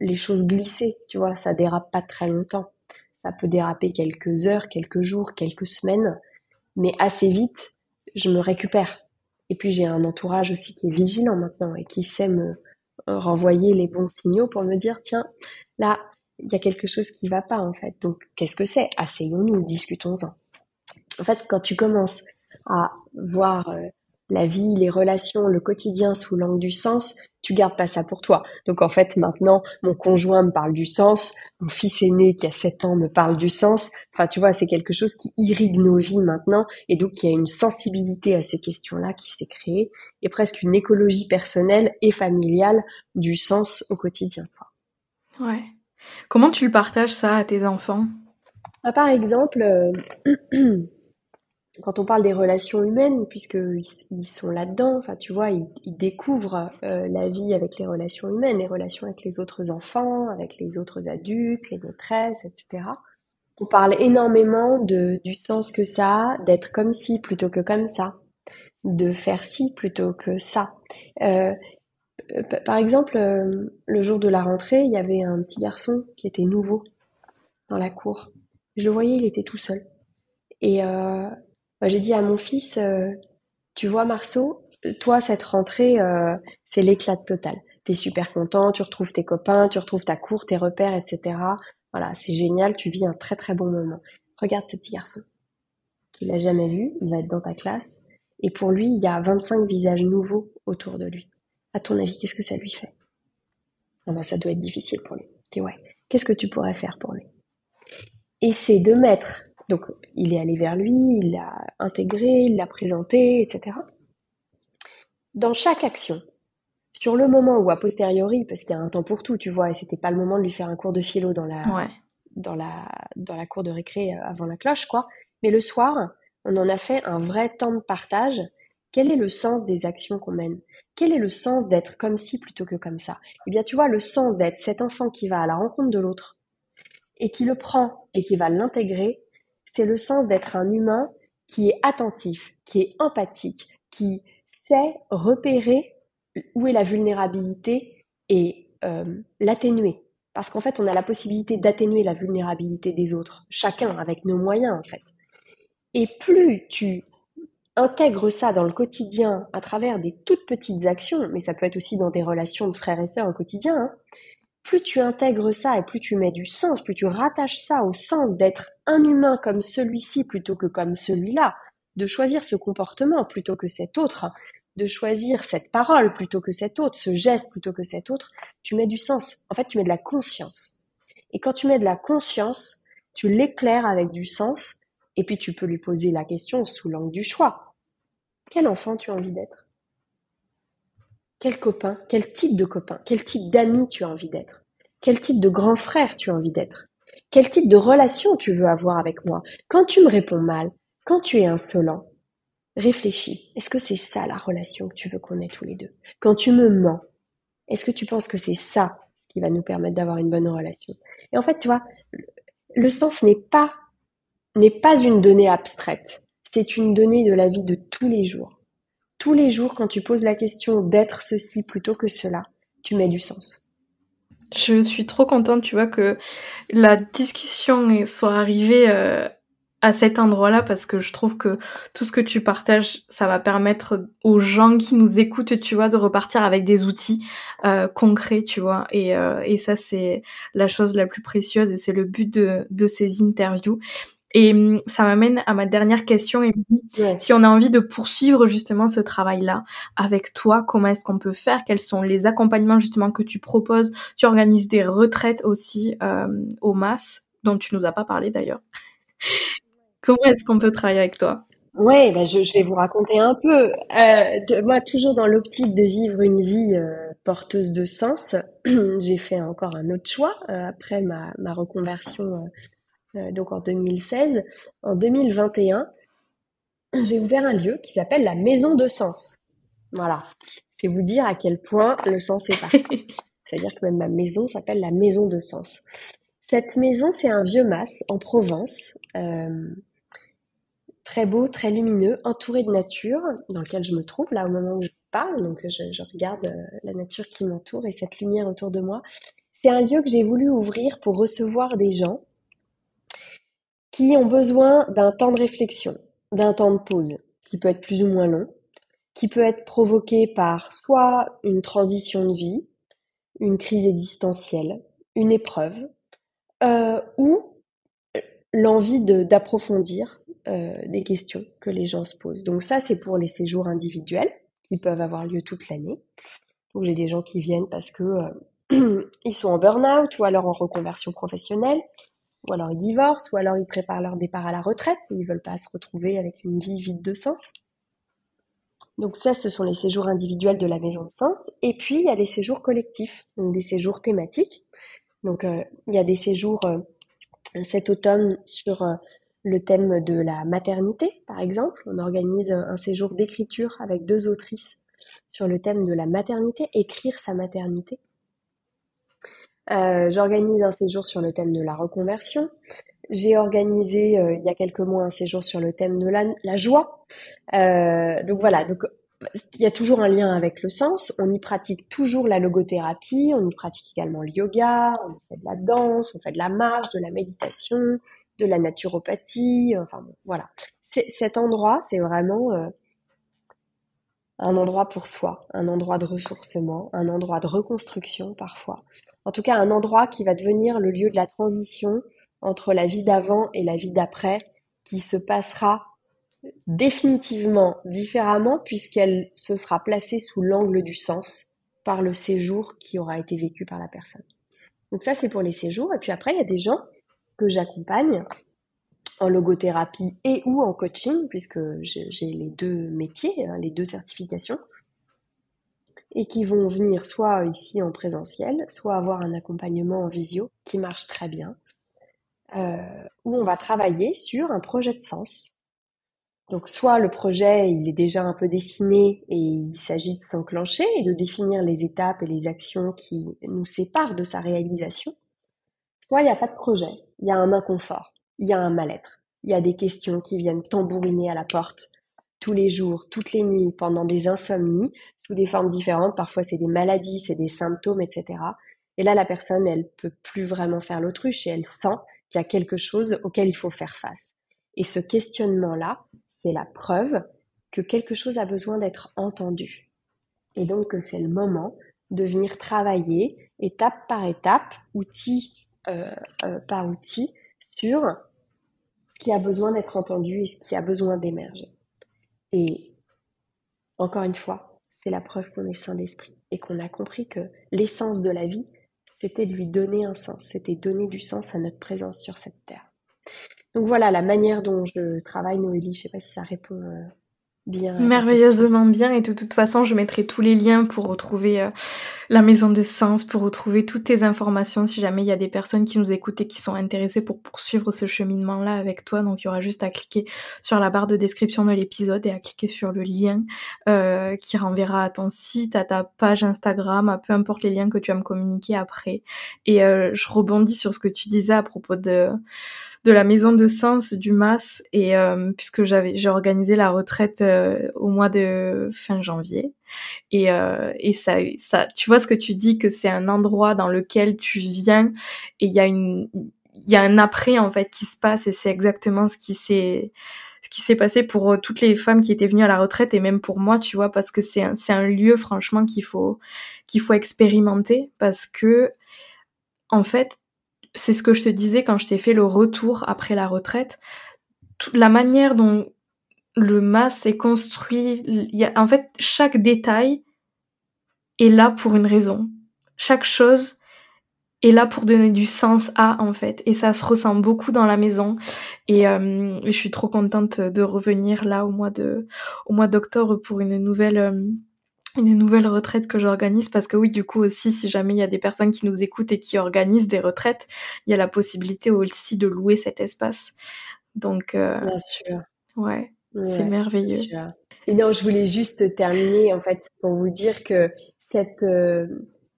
les choses glisser, tu vois, ça dérape pas très longtemps. Ça peut déraper quelques heures, quelques jours, quelques semaines, mais assez vite, je me récupère. Et puis j'ai un entourage aussi qui est vigilant maintenant et qui sait me renvoyer les bons signaux pour me dire tiens, là, il y a quelque chose qui va pas en fait. Donc qu'est-ce que c'est? Asseyons-nous, discutons-en. En fait, quand tu commences à voir euh, la vie, les relations, le quotidien sous l'angle du sens, tu gardes pas ça pour toi. Donc en fait, maintenant, mon conjoint me parle du sens, mon fils aîné qui a 7 ans me parle du sens. Enfin, tu vois, c'est quelque chose qui irrigue nos vies maintenant et donc il y a une sensibilité à ces questions-là qui s'est créée et presque une écologie personnelle et familiale du sens au quotidien. Ouais. Comment tu partages ça à tes enfants? Bah, Par exemple, euh, quand on parle des relations humaines, puisqu'ils ils sont là-dedans, enfin tu vois, ils, découvrent euh, la vie avec les relations humaines, les relations avec les autres enfants, avec les autres adultes, les maîtresses, etc. On parle énormément de, du sens que ça a d'être comme ci plutôt que comme ça, de faire ci plutôt que ça. Euh, par exemple, euh, le jour de la rentrée, il y avait un petit garçon qui était nouveau dans la cour. Je le voyais, il était tout seul. Et euh, j'ai dit à mon fils, tu vois Marceau, toi, cette rentrée, euh, c'est l'éclat total. T'es super content, tu retrouves tes copains, tu retrouves ta cour, tes repères, etc. Voilà, c'est génial, tu vis un très très bon moment. Regarde ce petit garçon. Tu l'as jamais vu, il va être dans ta classe, et pour lui, il y a 25 visages nouveaux autour de lui. À ton avis, qu'est-ce que ça lui fait? Ah ben, Ça doit être difficile pour lui. Ouais, qu'est-ce que tu pourrais faire pour lui? Et de mettre, donc il est allé vers lui, il l'a intégré, il l'a présenté, etc. Dans chaque action, sur le moment ou a posteriori, parce qu'il y a un temps pour tout, tu vois, et c'était pas le moment de lui faire un cours de philo dans la, dans la, dans la cour de récré euh, avant la cloche, quoi. Mais le soir, on en a fait un vrai temps de partage. Quel est le sens des actions qu'on mène? Quel est le sens d'être comme ci plutôt que comme ça? Eh bien, tu vois, le sens d'être cet enfant qui va à la rencontre de l'autre et qui le prend et qui va l'intégrer, c'est le sens d'être un humain qui est attentif, qui est empathique, qui sait repérer où est la vulnérabilité et euh, l'atténuer. Parce qu'en fait, on a la possibilité d'atténuer la vulnérabilité des autres, chacun avec nos moyens en fait. Et plus tu intègres ça dans le quotidien à travers des toutes petites actions, mais ça peut être aussi dans des relations de frères et sœurs au quotidien, hein, plus tu intègres ça et plus tu mets du sens, plus tu rattaches ça au sens d'être un humain comme celui-ci plutôt que comme celui-là, de choisir ce comportement plutôt que cet autre, de choisir cette parole plutôt que cet autre, ce geste plutôt que cet autre, tu mets du sens. En fait, tu mets de la conscience. Et quand tu mets de la conscience, tu l'éclaires avec du sens et puis tu peux lui poser la question sous l'angle du choix. Quel enfant tu as envie d'être? Quel copain Quel type de copain Quel type d'ami tu as envie d'être? Quel type de grand frère tu as envie d'être? Quel type de relation tu veux avoir avec moi? Quand tu me réponds mal, quand tu es insolent, réfléchis. Est-ce que c'est ça la relation que tu veux qu'on ait tous les deux? Quand tu me mens, est-ce que tu penses que c'est ça qui va nous permettre d'avoir une bonne relation? Et en fait, tu vois, le sens n'est pas n'est pas une donnée abstraite, c'est une donnée de la vie de tous les jours. Tous les jours, quand tu poses la question d'être ceci plutôt que cela, tu mets du sens. Je suis trop contente, tu vois, que la discussion soit arrivée euh, à cet endroit-là parce que je trouve que tout ce que tu partages, ça va permettre aux gens qui nous écoutent, tu vois, de repartir avec des outils euh, concrets, tu vois. Et, euh, et ça, c'est la chose la plus précieuse et c'est le but de ces interviews. Et hum, ça m'amène à ma dernière question. Et si on a envie de poursuivre justement ce travail-là avec toi, comment est-ce qu'on peut faire? Quels sont les accompagnements justement que tu proposes? Tu organises des retraites aussi euh, au MAS, dont tu nous as pas parlé d'ailleurs. comment est-ce qu'on peut travailler avec toi? Ouais, ben je, je, vais vous raconter un peu. Euh, moi, toujours dans l'optique de vivre une vie euh, porteuse de sens, j'ai fait encore un autre choix euh, après ma, ma reconversion donc en 2016. En 2021, j'ai ouvert un lieu qui s'appelle la Maison de Sens. Voilà. Je vais vous dire à quel point le sens est partout. C'est-à-dire que même ma maison s'appelle la Maison de Sens. Cette maison, c'est un vieux mas en Provence, euh, très beau, très lumineux, entouré de nature, dans lequel je me trouve là au moment où je parle. Donc je, je regarde euh, la nature qui m'entoure et cette lumière autour de moi. C'est un lieu que j'ai voulu ouvrir pour recevoir des gens qui ont besoin d'un temps de réflexion, d'un temps de pause, qui peut être plus ou moins long, qui peut être provoqué par soit une transition de vie, une crise existentielle, une épreuve, euh, ou l'envie d'approfondir euh, des questions que les gens se posent. Donc ça, c'est pour les séjours individuels qui peuvent avoir lieu toute l'année. Donc j'ai des gens qui viennent parce que euh, ils sont en burn-out ou alors en reconversion professionnelle, ou alors ils divorcent, ou alors ils préparent leur départ à la retraite, et ils veulent pas se retrouver avec une vie vide de sens. Donc ça, ce sont les séjours individuels de la maison de sens. Et puis, il y a les séjours collectifs, donc des séjours thématiques. Donc, euh, il y a des séjours euh, cet automne sur euh, le thème de la maternité, par exemple. On organise un séjour d'écriture avec deux autrices sur le thème de la maternité, écrire sa maternité. Euh, j'organise un séjour sur le thème de la reconversion. J'ai organisé euh, il y a quelques mois un séjour sur le thème de la, joie. Euh, donc voilà, donc il y a toujours un lien avec le sens. On y pratique toujours la logothérapie, on y pratique également le yoga, on fait de la danse, on fait de la marche, de la méditation, de la naturopathie. Enfin bon, voilà. Cet endroit, c'est vraiment un endroit pour soi, un endroit de ressourcement, un endroit de reconstruction parfois. En tout cas, un endroit qui va devenir le lieu de la transition entre la vie d'avant et la vie d'après, qui se passera définitivement différemment puisqu'elle se sera placée sous l'angle du sens par le séjour qui aura été vécu par la personne. Donc ça, c'est pour les séjours. Et puis après, il y a des gens que j'accompagne en logothérapie et ou en coaching, puisque j'ai les deux métiers, hein, les deux certifications, et qui vont venir soit ici en présentiel, soit avoir un accompagnement en visio qui marche très bien, euh, où on va travailler sur un projet de sens. Donc soit le projet il est déjà un peu dessiné et il s'agit de s'enclencher et de définir les étapes et les actions qui nous séparent de sa réalisation, soit il n'y a pas de projet, il y a un inconfort il y a un mal-être. Il y a des questions qui viennent tambouriner à la porte tous les jours, toutes les nuits, pendant des insomnies, sous des formes différentes. Parfois, c'est des maladies, c'est des symptômes, etc. Et là, la personne, elle peut plus vraiment faire l'autruche et elle sent qu'il y a quelque chose auquel il faut faire face. Et ce questionnement-là, c'est la preuve que quelque chose a besoin d'être entendu. Et donc, c'est le moment de venir travailler étape par étape, outil euh, euh, par outil, sur a besoin d'être entendu et ce qui a besoin d'émerger. Et encore une fois, c'est la preuve qu'on est saint d'esprit et qu'on a compris que l'essence de la vie, c'était de lui donner un sens, c'était donner du sens à notre présence sur cette terre. Donc voilà la manière dont je travaille Noélie, je sais pas si ça répond euh, bien. Merveilleusement bien et de toute façon je mettrai tous les liens pour retrouver euh, la maison de sens, pour retrouver toutes tes informations si jamais il y a des personnes qui nous écoutent et qui sont intéressées pour poursuivre ce cheminement là avec toi. Donc il y aura juste à cliquer sur la barre de description de l'épisode et à cliquer sur le lien euh, qui renverra à ton site, à ta page Instagram, à peu importe les liens que tu vas me communiquer après. Et euh, je rebondis sur ce que tu disais à propos de de la maison de sens du MAS et euh, puisque j'avais j'ai organisé la retraite euh, au mois de fin janvier. Et euh, et ça ça tu vois ce que tu dis que c'est un endroit dans lequel tu viens et il y a une il y a un après en fait qui se passe et c'est exactement ce qui s'est ce qui s'est passé pour toutes les femmes qui étaient venues à la retraite et même pour moi, tu vois, parce que c'est un, c'est un lieu franchement qu'il faut qu'il faut expérimenter parce que en fait, c'est ce que je te disais quand je t'ai fait le retour après la retraite. la manière dont le mas est construit, il y a, en fait, chaque détail est là pour une raison. Chaque chose est là pour donner du sens à, en fait. Et ça se ressent beaucoup dans la maison. Et euh, je suis trop contente de revenir là au mois de, au mois d'octobre pour une nouvelle, euh, une nouvelle retraite que j'organise parce que oui du coup aussi si jamais il y a des personnes qui nous écoutent et qui organisent des retraites il y a la possibilité aussi de louer cet espace. Donc euh, bien sûr. ouais, c'est merveilleux. et non je voulais juste terminer en fait pour vous dire que cette euh,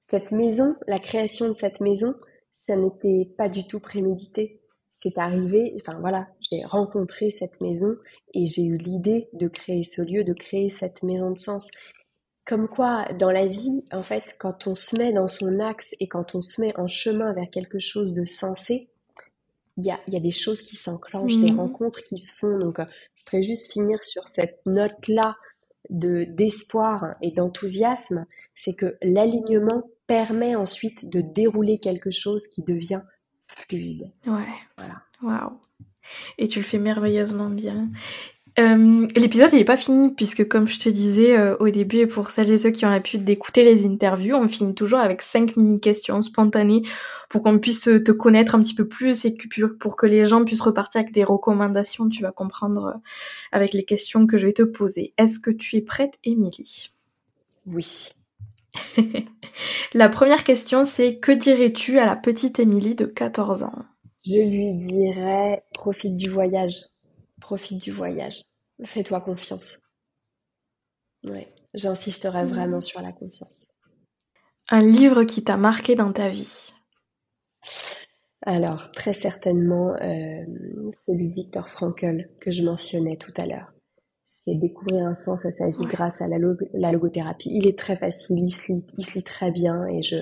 cette maison la création de cette maison ça n'était pas du tout prémédité. C'est arrivé, enfin voilà, j'ai rencontré cette maison et j'ai eu l'idée de créer ce lieu, de créer cette maison de sens. Comme quoi, dans la vie, en fait, quand on se met dans son axe et quand on se met en chemin vers quelque chose de sensé, il y a, y a, des choses qui s'enclenchent, des mmh. rencontres qui se font. Donc, euh, je voudrais juste finir sur cette note-là de d'espoir et d'enthousiasme, c'est que l'alignement permet ensuite de dérouler quelque chose qui devient fluide. Ouais. Voilà. Waouh. Et tu le fais merveilleusement bien. Euh, l'épisode n'est pas fini puisque comme je te disais euh, au début et pour celles et ceux qui ont l'habitude d'écouter les interviews, on finit toujours avec cinq mini questions spontanées pour qu'on puisse te connaître un petit peu plus et que, pour que les gens puissent repartir avec des recommandations. Tu vas comprendre euh, avec les questions que je vais te poser. Est-ce que tu es prête, Émilie? Oui. la première question c'est que dirais-tu à la petite Émilie de 14 ans? Je lui dirais profite du voyage profite du voyage. Fais-toi confiance. Ouais, j'insisterai vraiment sur la confiance. Un livre qui t'a marqué dans ta vie? Alors, très certainement, euh, celui de Victor Frankl que je mentionnais tout à l'heure. C'est découvrir un sens à sa vie grâce à la, logothérapie. Il est très facile, il se lit, très bien et je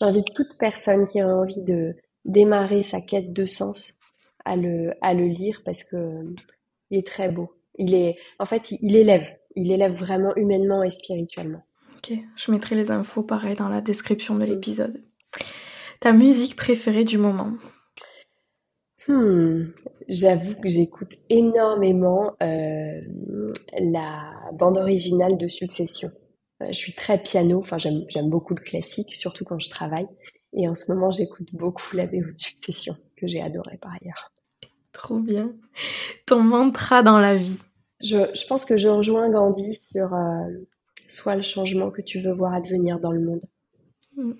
j'invite toute personne qui a envie de démarrer sa quête de sens à le, à le lire parce que il est très beau. Il est, en fait, il, élève. il élève vraiment humainement et spirituellement. Ok, je mettrai les infos pareil dans la description de l'épisode. Ta musique préférée du moment? Hmm, J'avoue que j'écoute énormément euh, la bande originale de Succession. Euh, je suis très piano, enfin j'aime beaucoup le classique, surtout quand je travaille. Et en ce moment, j'écoute beaucoup la BO de Succession, que j'ai adoré par ailleurs. Trop bien. Ton mantra dans la vie je, je pense que je rejoins Gandhi sur euh, soit le changement que tu veux voir advenir dans le monde. Hmm.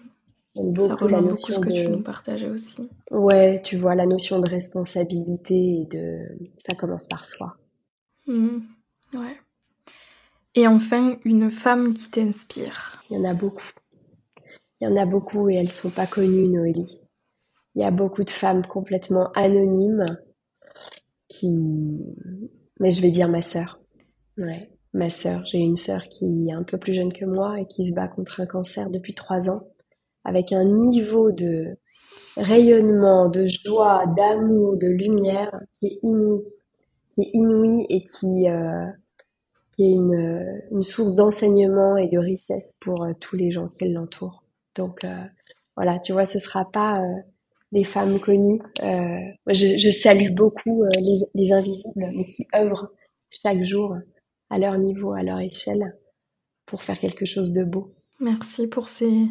Beaucoup Ça rejoint beaucoup ce que tu nous partageais aussi. Ouais, tu vois la notion de responsabilité et de ça commence par soi. Hmm. Ouais. Et enfin, une femme qui t'inspire. Il y en a beaucoup. Il y en a beaucoup et elles sont pas connues, Noélie. Il y a beaucoup de femmes complètement anonymes qui, mais je vais dire ma sœur. Ouais, ma sœur. J'ai une sœur qui est un peu plus jeune que moi et qui se bat contre un cancer depuis trois ans, avec un niveau de rayonnement, de joie, d'amour, de lumière qui est inouï, qui est inouï et qui, euh, qui est une, une source d'enseignement et de richesse pour euh, tous les gens qui l'entourent. Donc euh, voilà, tu vois, ce sera pas des femmes connues. Euh, je, salue beaucoup euh, les, les, invisibles, mais qui œuvrent chaque jour à leur niveau, à leur échelle, pour faire quelque chose de beau. Merci pour ces,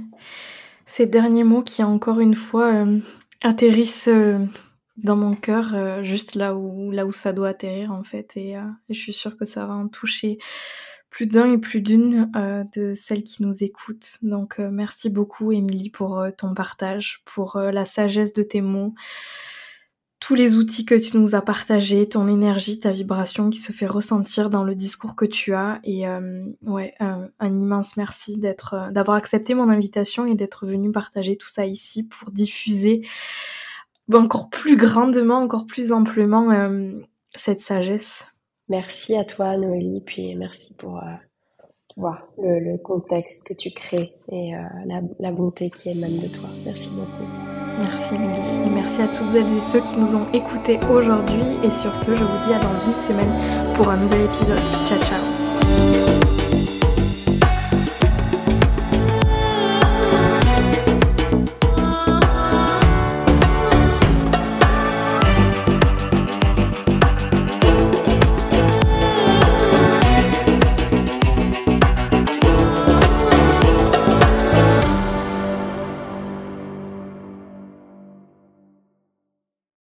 ces derniers mots qui, encore une fois, euh, atterrissent dans mon cœur, juste là où, là où ça doit atterrir, en fait. Et je suis sûre que ça va en toucher plus d'un et plus d'une euh, de celles qui nous écoutent. Donc euh, merci beaucoup Émilie pour euh, ton partage, pour la sagesse de tes mots, tous les outils que tu nous as partagés, ton énergie, ta vibration qui se fait ressentir dans le discours que tu as. Et ouais, un, immense merci d'être, d'avoir accepté mon invitation et d'être venu partager tout ça ici pour diffuser encore plus grandement, encore plus amplement cette sagesse. Merci à toi, Noélie, puis merci pour euh, le, contexte que tu crées et euh, la, la, bonté qui émane de toi. Merci beaucoup. Merci, Émilie. Et merci à toutes celles et ceux qui nous ont écoutés aujourd'hui. Et sur ce, je vous dis à dans une semaine pour un nouvel épisode. Ciao, ciao.